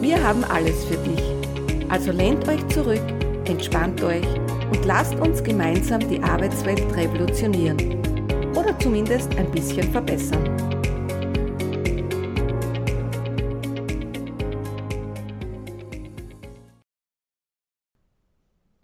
Wir haben alles für dich. Also lehnt euch zurück, entspannt euch und lasst uns gemeinsam die Arbeitswelt revolutionieren. Oder zumindest ein bisschen verbessern.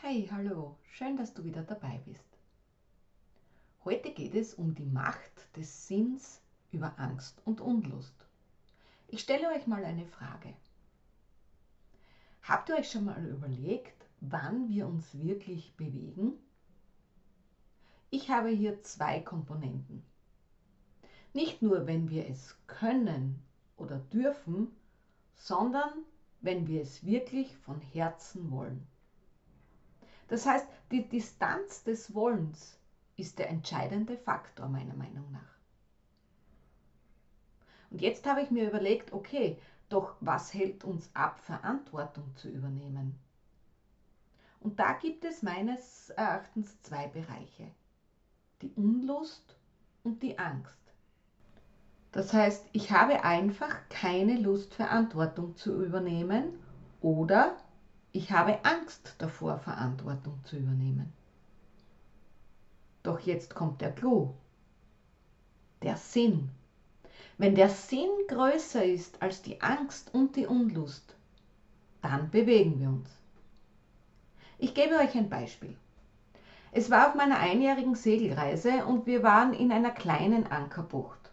Hey, hallo, schön, dass du wieder dabei bist. Heute geht es um die Macht des Sinns über Angst und Unlust. Ich stelle euch mal eine Frage. Habt ihr euch schon mal überlegt, wann wir uns wirklich bewegen? Ich habe hier zwei Komponenten. Nicht nur, wenn wir es können oder dürfen, sondern wenn wir es wirklich von Herzen wollen. Das heißt, die Distanz des Wollens ist der entscheidende Faktor meiner Meinung nach. Und jetzt habe ich mir überlegt, okay, doch was hält uns ab, Verantwortung zu übernehmen? Und da gibt es meines Erachtens zwei Bereiche. Die Unlust und die Angst. Das heißt, ich habe einfach keine Lust, Verantwortung zu übernehmen oder ich habe Angst davor, Verantwortung zu übernehmen. Doch jetzt kommt der Clou. Der Sinn wenn der Sinn größer ist als die Angst und die Unlust, dann bewegen wir uns. Ich gebe euch ein Beispiel. Es war auf meiner einjährigen Segelreise und wir waren in einer kleinen Ankerbucht.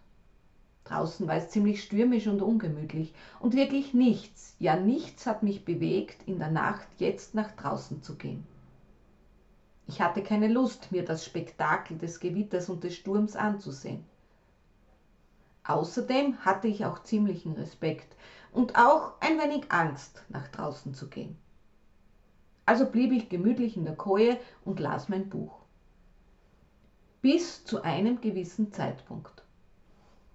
Draußen war es ziemlich stürmisch und ungemütlich und wirklich nichts, ja nichts hat mich bewegt, in der Nacht jetzt nach draußen zu gehen. Ich hatte keine Lust, mir das Spektakel des Gewitters und des Sturms anzusehen. Außerdem hatte ich auch ziemlichen Respekt und auch ein wenig Angst, nach draußen zu gehen. Also blieb ich gemütlich in der Koje und las mein Buch. Bis zu einem gewissen Zeitpunkt.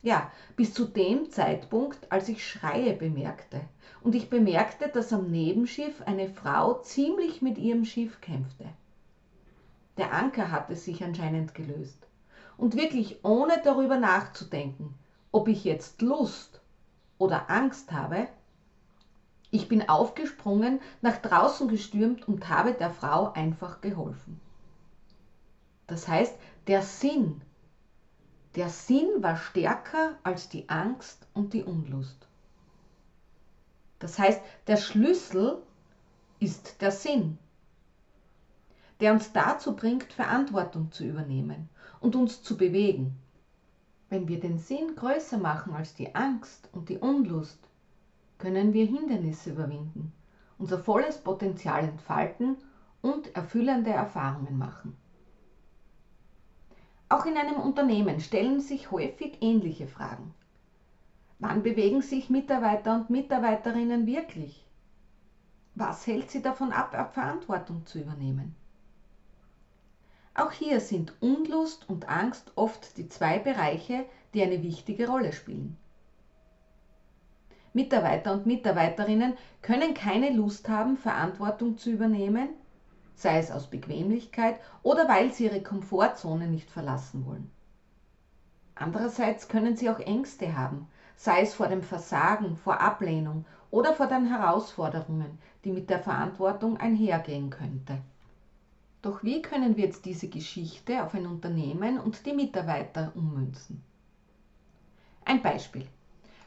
Ja, bis zu dem Zeitpunkt, als ich Schreie bemerkte. Und ich bemerkte, dass am Nebenschiff eine Frau ziemlich mit ihrem Schiff kämpfte. Der Anker hatte sich anscheinend gelöst. Und wirklich ohne darüber nachzudenken, ob ich jetzt Lust oder Angst habe. Ich bin aufgesprungen, nach draußen gestürmt und habe der Frau einfach geholfen. Das heißt, der Sinn, der Sinn war stärker als die Angst und die Unlust. Das heißt, der Schlüssel ist der Sinn, der uns dazu bringt, Verantwortung zu übernehmen und uns zu bewegen. Wenn wir den Sinn größer machen als die Angst und die Unlust, können wir Hindernisse überwinden, unser volles Potenzial entfalten und erfüllende Erfahrungen machen. Auch in einem Unternehmen stellen sich häufig ähnliche Fragen. Wann bewegen sich Mitarbeiter und Mitarbeiterinnen wirklich? Was hält sie davon ab, Verantwortung zu übernehmen? Auch hier sind Unlust und Angst oft die zwei Bereiche, die eine wichtige Rolle spielen. Mitarbeiter und Mitarbeiterinnen können keine Lust haben, Verantwortung zu übernehmen, sei es aus Bequemlichkeit oder weil sie ihre Komfortzone nicht verlassen wollen. Andererseits können sie auch Ängste haben, sei es vor dem Versagen, vor Ablehnung oder vor den Herausforderungen, die mit der Verantwortung einhergehen könnte. Doch wie können wir jetzt diese Geschichte auf ein Unternehmen und die Mitarbeiter ummünzen? Ein Beispiel.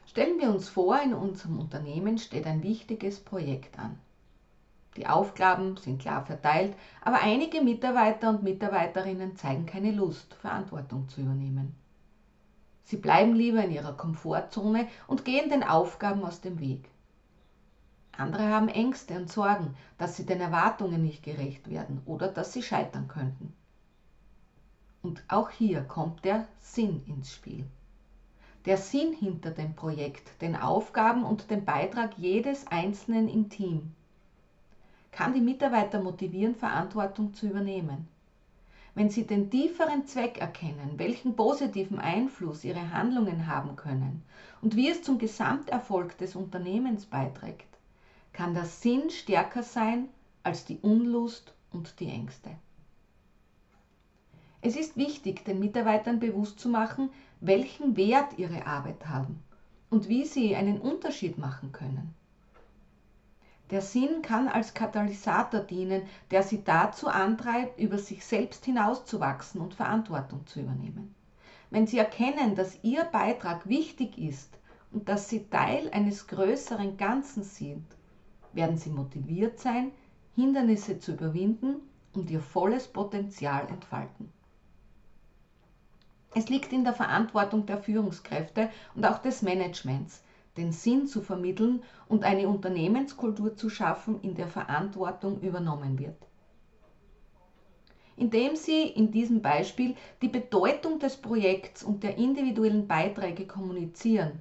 Stellen wir uns vor, in unserem Unternehmen steht ein wichtiges Projekt an. Die Aufgaben sind klar verteilt, aber einige Mitarbeiter und Mitarbeiterinnen zeigen keine Lust, Verantwortung zu übernehmen. Sie bleiben lieber in ihrer Komfortzone und gehen den Aufgaben aus dem Weg. Andere haben Ängste und Sorgen, dass sie den Erwartungen nicht gerecht werden oder dass sie scheitern könnten. Und auch hier kommt der Sinn ins Spiel. der Sinn hinter dem Projekt, den Aufgaben und dem Beitrag jedes Einzelnen im Team. Kann die Mitarbeiter motivieren, Verantwortung zu übernehmen. Wenn sie den tieferen Zweck erkennen, welchen positiven Einfluss ihre Handlungen haben können und wie es zum Gesamterfolg des Unternehmens beiträgt, kann der Sinn stärker sein als die Unlust und die Ängste. Es ist wichtig, den Mitarbeitern bewusst zu machen, welchen Wert ihre Arbeit haben und wie sie einen Unterschied machen können. Der Sinn kann als Katalysator dienen, der sie dazu antreibt, über sich selbst hinauszuwachsen und Verantwortung zu übernehmen. Wenn sie erkennen, dass ihr Beitrag wichtig ist und dass sie Teil eines größeren Ganzen sind, werden sie motiviert sein, Hindernisse zu überwinden und ihr volles Potenzial entfalten. Es liegt in der Verantwortung der Führungskräfte und auch des Managements, den Sinn zu vermitteln und eine Unternehmenskultur zu schaffen, in der Verantwortung übernommen wird. Indem Sie in diesem Beispiel die Bedeutung des Projekts und der individuellen Beiträge kommunizieren,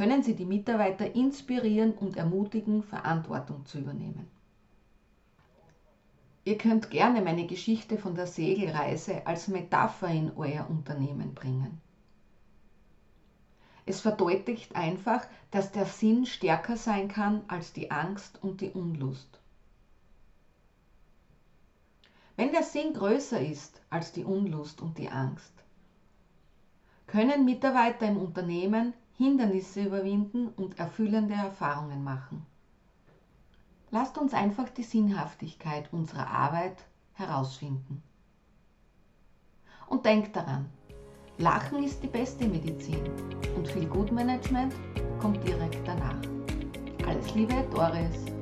können Sie die Mitarbeiter inspirieren und ermutigen, Verantwortung zu übernehmen. Ihr könnt gerne meine Geschichte von der Segelreise als Metapher in euer Unternehmen bringen. Es verdeutlicht einfach, dass der Sinn stärker sein kann als die Angst und die Unlust. Wenn der Sinn größer ist als die Unlust und die Angst, können Mitarbeiter im Unternehmen Hindernisse überwinden und erfüllende Erfahrungen machen. Lasst uns einfach die Sinnhaftigkeit unserer Arbeit herausfinden. Und denkt daran, Lachen ist die beste Medizin und viel Gutmanagement kommt direkt danach. Alles Liebe, Doris.